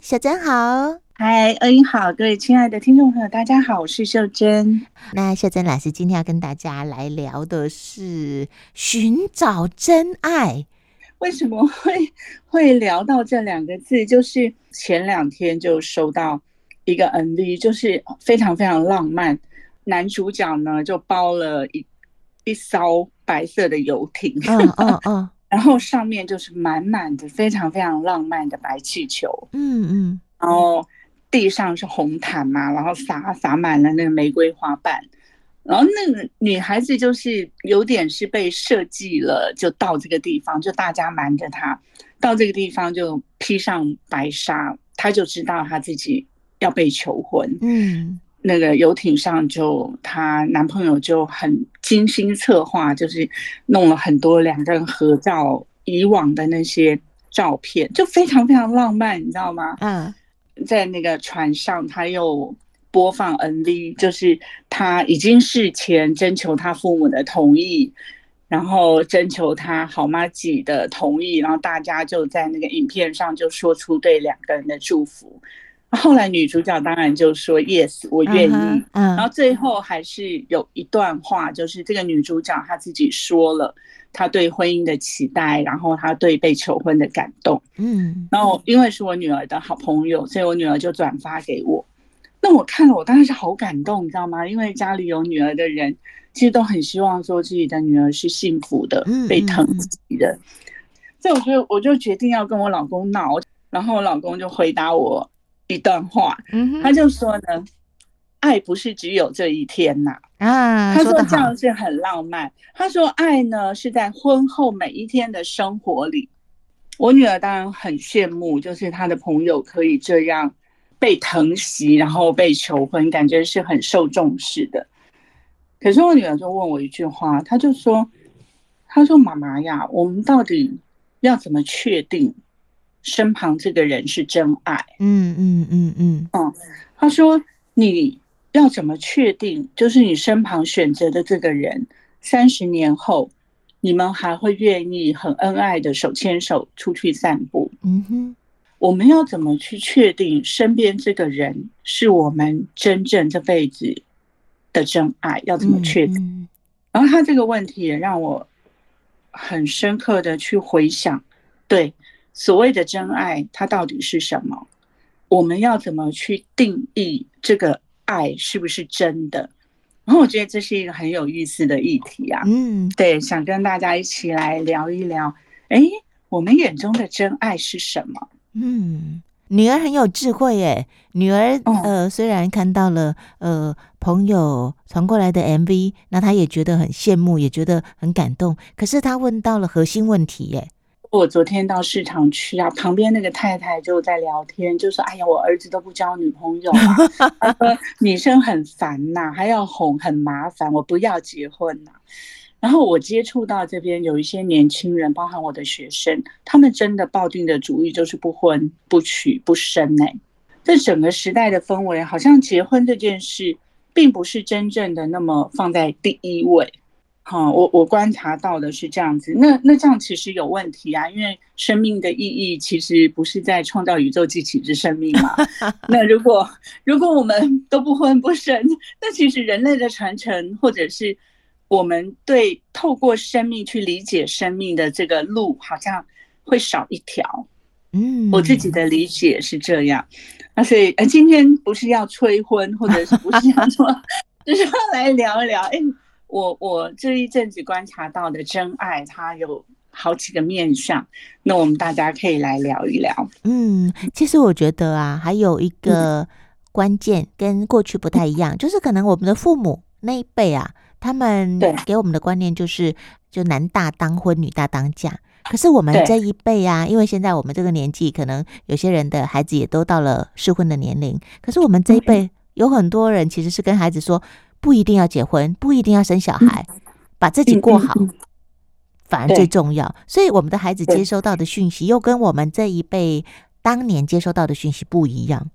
秀珍好，嗨，恩英好，各位亲爱的听众朋友，大家好，我是秀珍。那秀珍老师今天要跟大家来聊的是寻找真爱。为什么会会聊到这两个字？就是前两天就收到一个 MV，就是非常非常浪漫。男主角呢就包了一一艘白色的游艇，嗯嗯嗯。然后上面就是满满的非常非常浪漫的白气球，嗯嗯，然后地上是红毯嘛，然后洒洒满了那个玫瑰花瓣，然后那个女孩子就是有点是被设计了，就到这个地方，就大家瞒着她到这个地方就披上白纱，她就知道她自己要被求婚，嗯。那个游艇上，就她男朋友就很精心策划，就是弄了很多两个人合照，以往的那些照片，就非常非常浪漫，你知道吗？嗯，在那个船上，他又播放 MV，就是他已经事前征求他父母的同意，然后征求他好妈己的同意，然后大家就在那个影片上就说出对两个人的祝福。后来女主角当然就说 “yes，我愿意 ”，uh -huh, uh -huh. 然后最后还是有一段话，就是这个女主角她自己说了她对婚姻的期待，然后她对被求婚的感动。嗯，然后因为是我女儿的好朋友，所以我女儿就转发给我。那我看了，我当然是好感动，你知道吗？因为家里有女儿的人，其实都很希望说自己的女儿是幸福的，被疼惜的。所以我就我就决定要跟我老公闹，然后我老公就回答我。一段话，他就说呢，爱不是只有这一天呐啊，他说这样是很浪漫。他说爱呢是在婚后每一天的生活里。我女儿当然很羡慕，就是她的朋友可以这样被疼惜，然后被求婚，感觉是很受重视的。可是我女儿就问我一句话，她就说：“她说妈妈呀，我们到底要怎么确定？”身旁这个人是真爱，嗯嗯嗯嗯嗯。他说：“你要怎么确定？就是你身旁选择的这个人，三十年后，你们还会愿意很恩爱的手牵手出去散步？嗯哼，我们要怎么去确定身边这个人是我们真正这辈子的真爱？要怎么确定？然后他这个问题也让我很深刻的去回想，对。”所谓的真爱，它到底是什么？我们要怎么去定义这个爱是不是真的？然后我觉得这是一个很有意思的议题啊。嗯，对，想跟大家一起来聊一聊。哎，我们眼中的真爱是什么？嗯，女儿很有智慧耶。女儿呃，虽然看到了呃朋友传过来的 MV，那她也觉得很羡慕，也觉得很感动。可是她问到了核心问题耶。我昨天到市场去啊，旁边那个太太就在聊天，就说：“哎呀，我儿子都不交女朋友啊，他说女生很烦呐，还要哄，很麻烦，我不要结婚呐。”然后我接触到这边有一些年轻人，包含我的学生，他们真的抱定的主意就是不婚不娶不生呢。这整个时代的氛围，好像结婚这件事并不是真正的那么放在第一位。好，我我观察到的是这样子，那那这样其实有问题啊，因为生命的意义其实不是在创造宇宙机器之生命嘛。那如果如果我们都不婚不生，那其实人类的传承，或者是我们对透过生命去理解生命的这个路，好像会少一条。嗯，我自己的理解是这样。那所以，呃，今天不是要催婚，或者是不是要说，就是要来聊一聊，哎。我我这一阵子观察到的真爱，它有好几个面向，那我们大家可以来聊一聊。嗯，其实我觉得啊，还有一个关键跟过去不太一样，就是可能我们的父母那一辈啊，他们给我们的观念就是就男大当婚，女大当嫁。可是我们这一辈啊，因为现在我们这个年纪，可能有些人的孩子也都到了适婚的年龄，可是我们这一辈有很多人其实是跟孩子说。不一定要结婚，不一定要生小孩，把自己过好，反而最重要。所以我们的孩子接收到的讯息，又跟我们这一辈当年接收到的讯息不一样。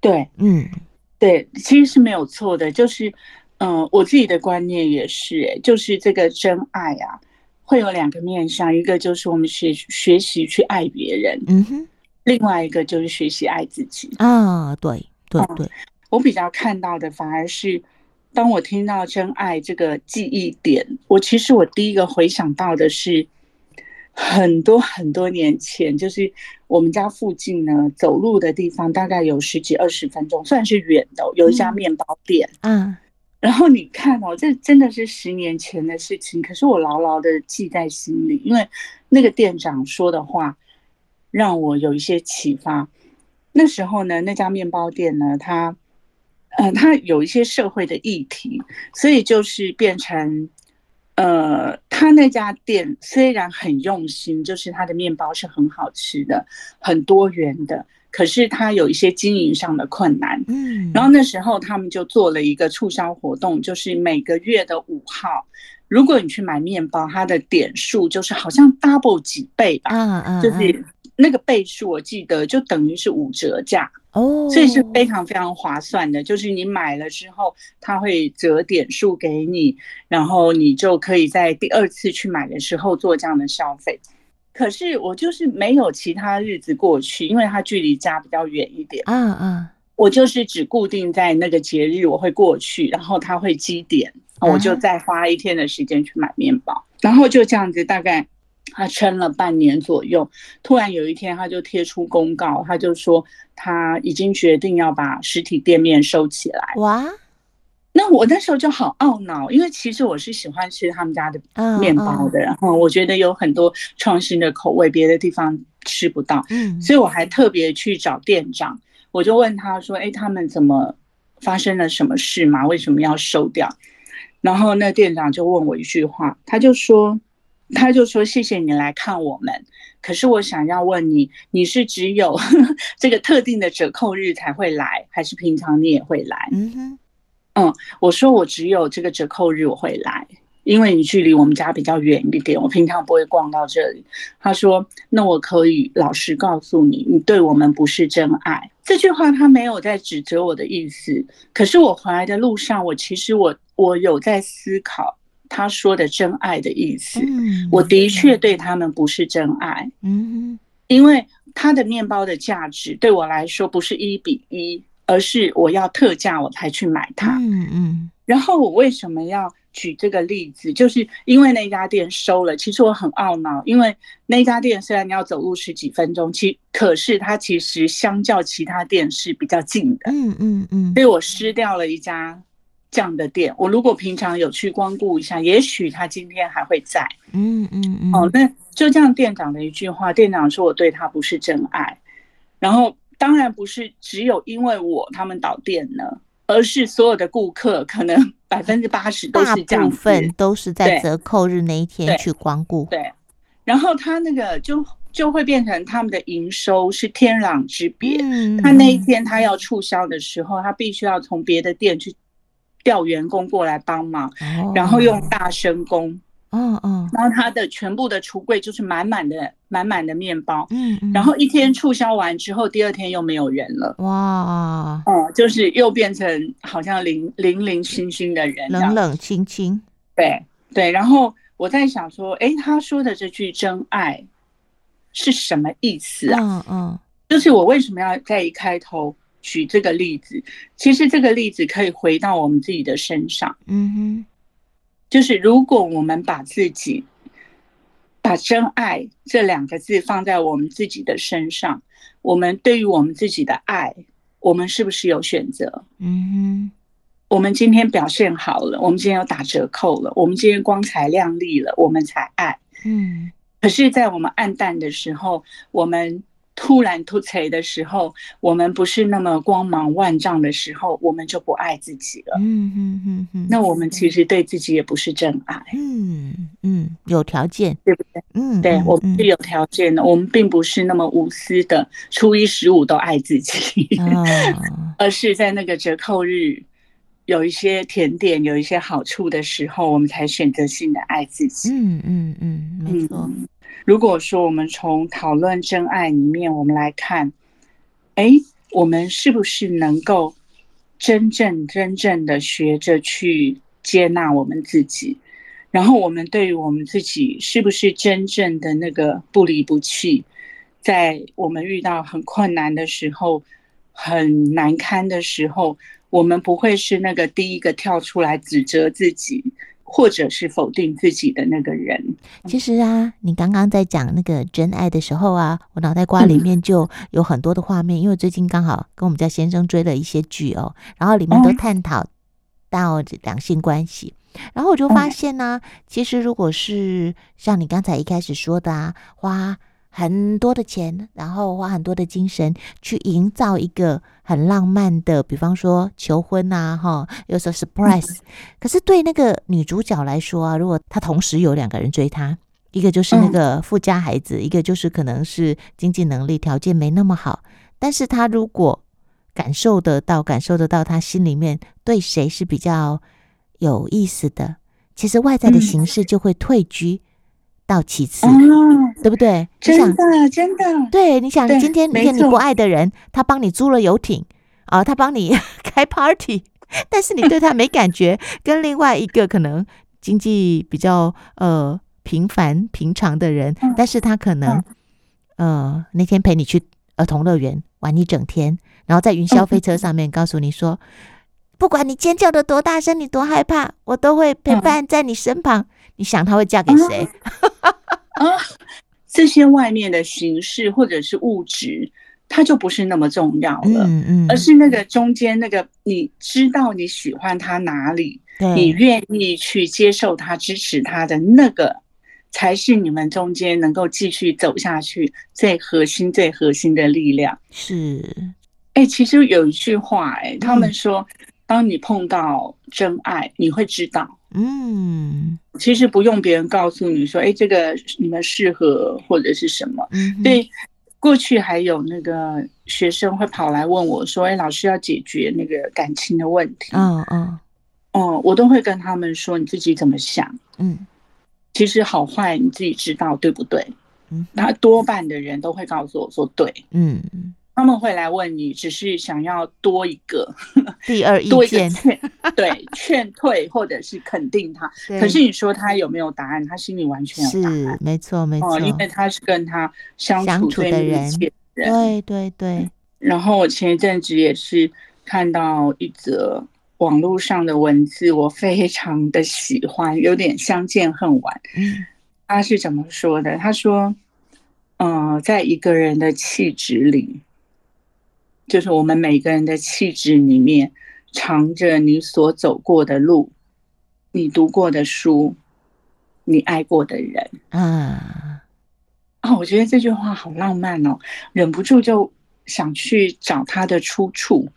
对，嗯，对，其实是没有错的。就是，嗯，我自己的观念也是，就是这个真爱啊，会有两个面向，一个就是我们学学习去爱别人，嗯哼。另外一个就是学习爱自己啊，对对对、嗯，我比较看到的反而是，当我听到真爱这个记忆点，我其实我第一个回想到的是很多很多年前，就是我们家附近呢，走路的地方大概有十几二十分钟，算是远的，有一家面包店，嗯。嗯然后你看哦，这真的是十年前的事情，可是我牢牢的记在心里，因为那个店长说的话让我有一些启发。那时候呢，那家面包店呢，它，呃，它有一些社会的议题，所以就是变成，呃，他那家店虽然很用心，就是他的面包是很好吃的，很多元的。可是他有一些经营上的困难，嗯，然后那时候他们就做了一个促销活动，就是每个月的五号，如果你去买面包，它的点数就是好像 double 几倍吧，嗯嗯，就是那个倍数我记得就等于是五折价哦，所以是非常非常划算的，就是你买了之后，他会折点数给你，然后你就可以在第二次去买的时候做这样的消费。可是我就是没有其他日子过去，因为它距离家比较远一点。嗯嗯，我就是只固定在那个节日我会过去，然后它会积点，我就再花一天的时间去买面包，然后就这样子，大概他撑了半年左右。突然有一天，他就贴出公告，他就说他已经决定要把实体店面收起来。哇！那我那时候就好懊恼，因为其实我是喜欢吃他们家的面包的，然后我觉得有很多创新的口味，别的地方吃不到，嗯，所以我还特别去找店长，我就问他说：“哎，他们怎么发生了什么事嘛？为什么要收掉？”然后那店长就问我一句话，他就说：“他就说谢谢你来看我们，可是我想要问你，你是只有 这个特定的折扣日才会来，还是平常你也会来？”嗯哼。嗯，我说我只有这个折扣日我会来，因为你距离我们家比较远一点，我平常不会逛到这里。他说：“那我可以老实告诉你，你对我们不是真爱。”这句话他没有在指责我的意思，可是我回来的路上，我其实我我有在思考他说的真爱的意思。我的确对他们不是真爱，嗯，因为他的面包的价值对我来说不是一比一。而是我要特价我才去买它，嗯嗯。然后我为什么要举这个例子？就是因为那家店收了，其实我很懊恼，因为那家店虽然你要走路十几分钟，其可是它其实相较其他店是比较近的，嗯嗯嗯。所以我失掉了一家这样的店。我如果平常有去光顾一下，也许他今天还会在，嗯嗯嗯。哦，那就这样，店长的一句话，店长说我对他不是真爱，然后。当然不是只有因为我他们倒店了，而是所有的顾客可能 百分之八十都是这样，大部分都是在折扣日那一天去光顾。对，然后他那个就就会变成他们的营收是天壤之别。嗯，他那一天他要促销的时候，他必须要从别的店去调员工过来帮忙，哦，然后用大声功。嗯嗯，然后他的全部的橱柜就是满满的满满的面包，嗯，然后一天促销完之后，第二天又没有人了，哇，哦，就是又变成好像零零零星星的人，冷冷清清，对对。然后我在想说，哎，他说的这句真爱是什么意思啊？嗯嗯，就是我为什么要在一开头举这个例子？其实这个例子可以回到我们自己的身上，嗯哼。就是如果我们把自己把真爱这两个字放在我们自己的身上，我们对于我们自己的爱，我们是不是有选择？嗯哼，我们今天表现好了，我们今天有打折扣了，我们今天光彩亮丽了，我们才爱。嗯，可是，在我们暗淡的时候，我们。突然突锤的时候，我们不是那么光芒万丈的时候，我们就不爱自己了。嗯嗯嗯嗯，那我们其实对自己也不是真爱。嗯嗯，有条件，对不对？嗯，对，我们是有条件的。我们并不是那么无私的，初一十五都爱自己，而是在那个折扣日，有一些甜点，有一些好处的时候，我们才选择性的爱自己。嗯嗯嗯，没错。如果说我们从讨论真爱里面，我们来看，哎，我们是不是能够真正真正的学着去接纳我们自己？然后我们对于我们自己是不是真正的那个不离不弃？在我们遇到很困难的时候、很难堪的时候，我们不会是那个第一个跳出来指责自己，或者是否定自己的那个人。其实啊，你刚刚在讲那个真爱的时候啊，我脑袋瓜里面就有很多的画面，嗯、因为最近刚好跟我们家先生追了一些剧哦，然后里面都探讨到两性关系，然后我就发现呢、啊，其实如果是像你刚才一开始说的啊，花。很多的钱，然后花很多的精神去营造一个很浪漫的，比方说求婚啊，哈，有时候 surprise。可是对那个女主角来说啊，如果她同时有两个人追她，一个就是那个富家孩子，一个就是可能是经济能力条件没那么好，但是她如果感受得到，感受得到她心里面对谁是比较有意思的，其实外在的形式就会退居到其次。对不对？真的，真的。对，你想，今天一个你不爱的人，他帮你租了游艇啊，他帮你 开 party，但是你对他没感觉，跟另外一个可能经济比较呃平凡平常的人，但是他可能呃那天陪你去儿童乐园玩一整天，然后在云霄飞车上面告诉你说，不管你尖叫的多大声，你多害怕，我都会陪伴在你身旁。你想他会嫁给谁？啊。这些外面的形式或者是物质，它就不是那么重要了，嗯嗯，而是那个中间那个，你知道你喜欢他哪里，你愿意去接受他、支持他的那个，才是你们中间能够继续走下去最核心、最核心的力量。是，哎，其实有一句话，哎，他们说，当你碰到真爱，你会知道。嗯，其实不用别人告诉你说，哎，这个你们适合或者是什么。对，过去还有那个学生会跑来问我说，哎，老师要解决那个感情的问题。嗯嗯，哦，我都会跟他们说，你自己怎么想？嗯，其实好坏你自己知道，对不对？嗯，那多半的人都会告诉我说，对。嗯。他们会来问你，只是想要多一个 第二意见，对，劝退或者是肯定他。可是你说他有没有答案？他心里完全有答案，没错没错，因为他是跟他相处的人，对对对。然后我前一阵子也是看到一则网络上的文字，我非常的喜欢，有点相见恨晚。嗯，他是怎么说的？他说：“嗯、呃，在一个人的气质里。”就是我们每个人的气质里面，藏着你所走过的路，你读过的书，你爱过的人。啊，啊，我觉得这句话好浪漫哦，忍不住就想去找它的出处。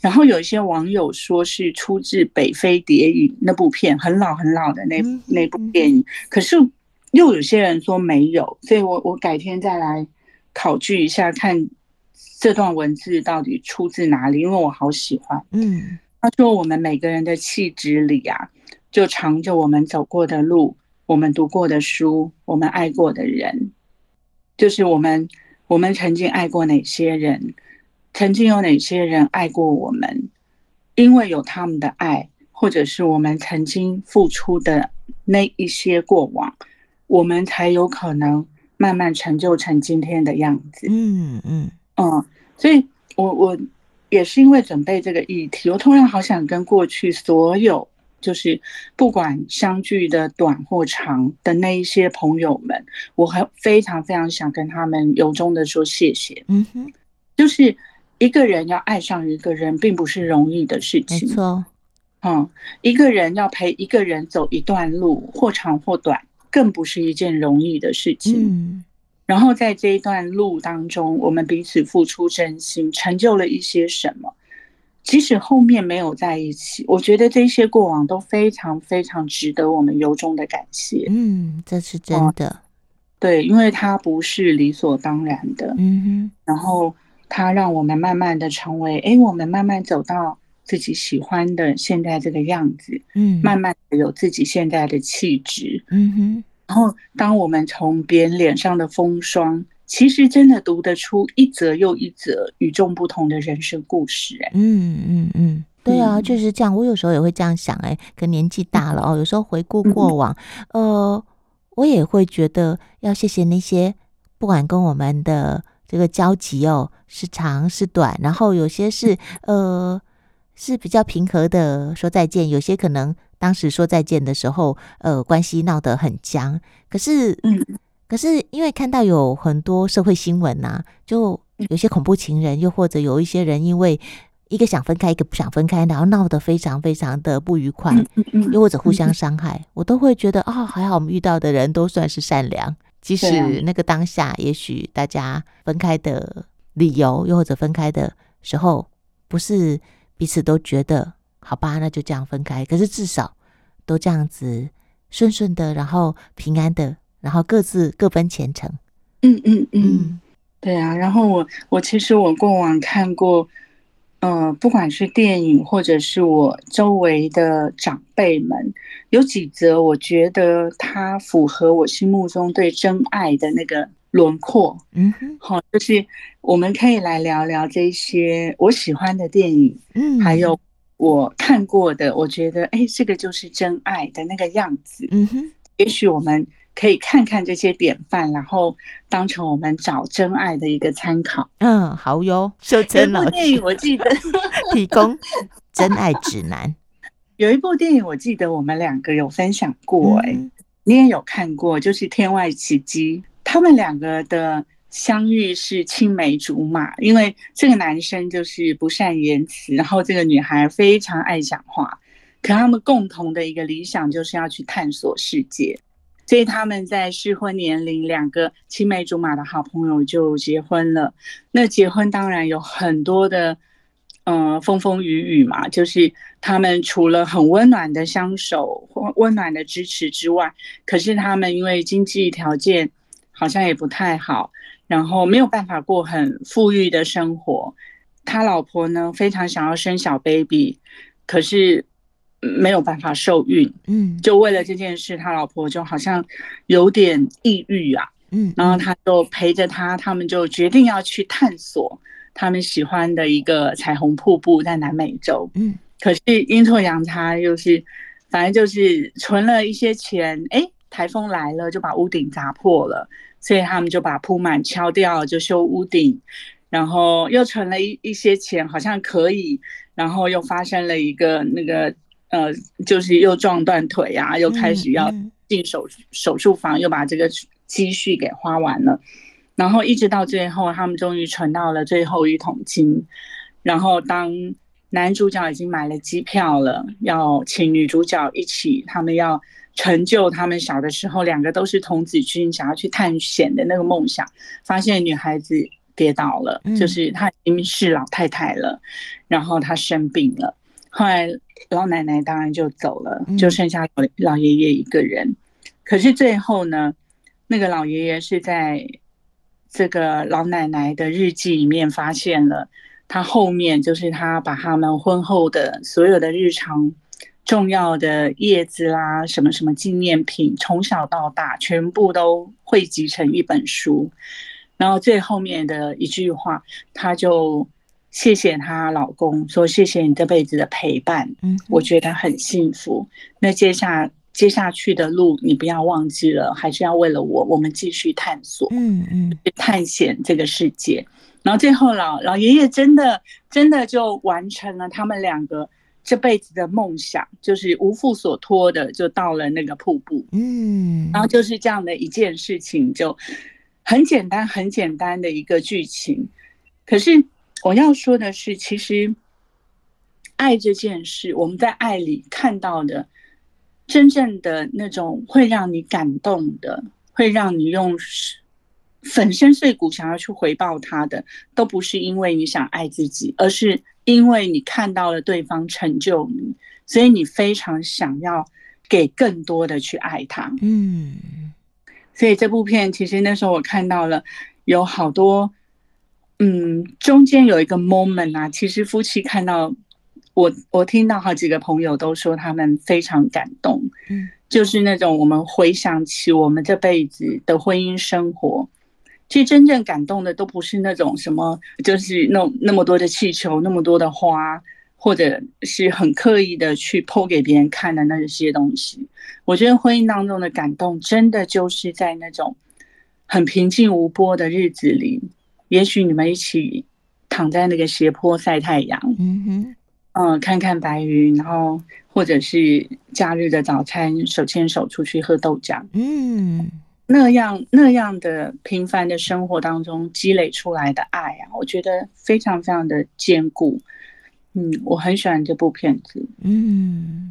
然后有一些网友说是出自《北非谍影》那部片，很老很老的那那部电影。可是又有些人说没有，所以我我改天再来考据一下看。这段文字到底出自哪里？因为我好喜欢。嗯，他说我们每个人的气质里啊，就藏着我们走过的路，我们读过的书，我们爱过的人，就是我们我们曾经爱过哪些人，曾经有哪些人爱过我们，因为有他们的爱，或者是我们曾经付出的那一些过往，我们才有可能慢慢成就成今天的样子。嗯嗯。嗯嗯，所以我我也是因为准备这个议题，我突然好想跟过去所有就是不管相聚的短或长的那一些朋友们，我很非常非常想跟他们由衷的说谢谢。嗯哼，就是一个人要爱上一个人，并不是容易的事情。没错，嗯，一个人要陪一个人走一段路，或长或短，更不是一件容易的事情。嗯。然后在这一段路当中，我们彼此付出真心，成就了一些什么。即使后面没有在一起，我觉得这些过往都非常非常值得我们由衷的感谢。嗯，这是真的。嗯，对，因为它不是理所当然的。嗯哼。然后它让我们慢慢的成为，哎，我们慢慢走到自己喜欢的现在这个样子。嗯。慢慢的有自己现在的气质。嗯哼。然后，当我们从别人脸上的风霜，其实真的读得出一则又一则与众不同的人生故事。哎，嗯嗯嗯，对啊，就是这样。我有时候也会这样想，哎，可年纪大了 哦，有时候回顾过往，呃，我也会觉得要谢谢那些不管跟我们的这个交集哦，是长是短，然后有些是呃是比较平和的说再见，有些可能当时说再见的时候，呃，关系闹得很僵。可是，嗯，可是因为看到有很多社会新闻呐、啊，就有些恐怖情人，又或者有一些人因为一个想分开，一个不想分开，然后闹得非常非常的不愉快，又或者互相伤害，我都会觉得啊、哦，还好我们遇到的人都算是善良。即使那个当下，也许大家分开的理由，又或者分开的时候，不是彼此都觉得好吧，那就这样分开。可是至少都这样子顺顺的，然后平安的，然后各自各奔前程。嗯嗯嗯，对啊。然后我我其实我过往看过。呃，不管是电影，或者是我周围的长辈们，有几则我觉得它符合我心目中对真爱的那个轮廓。嗯哼，好，就是我们可以来聊聊这些我喜欢的电影，嗯，还有我看过的，我觉得哎，这个就是真爱的那个样子。嗯哼，也许我们。可以看看这些典范，然后当成我们找真爱的一个参考。嗯，好哟。秀珍老师，有一部电影我记得 提供真爱指南。有一部电影我记得我们两个有分享过，哎、嗯，你也有看过，就是《天外奇迹》。他们两个的相遇是青梅竹马，因为这个男生就是不善言辞，然后这个女孩非常爱讲话，可他们共同的一个理想就是要去探索世界。所以他们在适婚年龄，两个青梅竹马的好朋友就结婚了。那结婚当然有很多的，呃，风风雨雨嘛。就是他们除了很温暖的相守、温暖的支持之外，可是他们因为经济条件好像也不太好，然后没有办法过很富裕的生活。他老婆呢，非常想要生小 baby，可是。没有办法受孕，嗯，就为了这件事，他老婆就好像有点抑郁啊，嗯，然后他就陪着他，他们就决定要去探索他们喜欢的一个彩虹瀑布，在南美洲，嗯，可是阴错阳差，又是反正就是存了一些钱，哎，台风来了就把屋顶砸破了，所以他们就把铺满敲掉，就修屋顶，然后又存了一一些钱，好像可以，然后又发生了一个那个。呃，就是又撞断腿啊，又开始要进手手术房，又把这个积蓄给花完了，然后一直到最后，他们终于存到了最后一桶金。然后当男主角已经买了机票了，要请女主角一起，他们要成就他们小的时候两个都是童子军，想要去探险的那个梦想，发现女孩子跌倒了，就是她已经是老太太了，然后她生病了。后来老奶奶当然就走了，就剩下老老爷爷一个人。可是最后呢，那个老爷爷是在这个老奶奶的日记里面发现了，他后面就是他把他们婚后的所有的日常重要的叶子啦、什么什么纪念品，从小到大全部都汇集成一本书。然后最后面的一句话，他就。谢谢她老公，说谢谢你这辈子的陪伴，嗯，我觉得很幸福。那接下接下去的路，你不要忘记了，还是要为了我，我们继续探索，嗯嗯，去探险这个世界。然后最后老老爷爷真的真的就完成了他们两个这辈子的梦想，就是无负所托的，就到了那个瀑布，嗯，然后就是这样的一件事情，就很简单很简单的一个剧情，可是。我要说的是，其实爱这件事，我们在爱里看到的真正的那种会让你感动的，会让你用粉身碎骨想要去回报他的，都不是因为你想爱自己，而是因为你看到了对方成就你，所以你非常想要给更多的去爱他。嗯，所以这部片其实那时候我看到了有好多。嗯，中间有一个 moment 啊，其实夫妻看到我，我听到好几个朋友都说他们非常感动，嗯，就是那种我们回想起我们这辈子的婚姻生活，其实真正感动的都不是那种什么，就是那那么多的气球，那么多的花，或者是很刻意的去 po 给别人看的那些东西。我觉得婚姻当中的感动，真的就是在那种。很平静无波的日子里，也许你们一起躺在那个斜坡晒太阳，嗯哼，嗯，看看白云，然后或者是假日的早餐，手牵手出去喝豆浆，嗯，那样那样的平凡的生活当中积累出来的爱啊，我觉得非常非常的坚固。嗯，我很喜欢这部片子。嗯，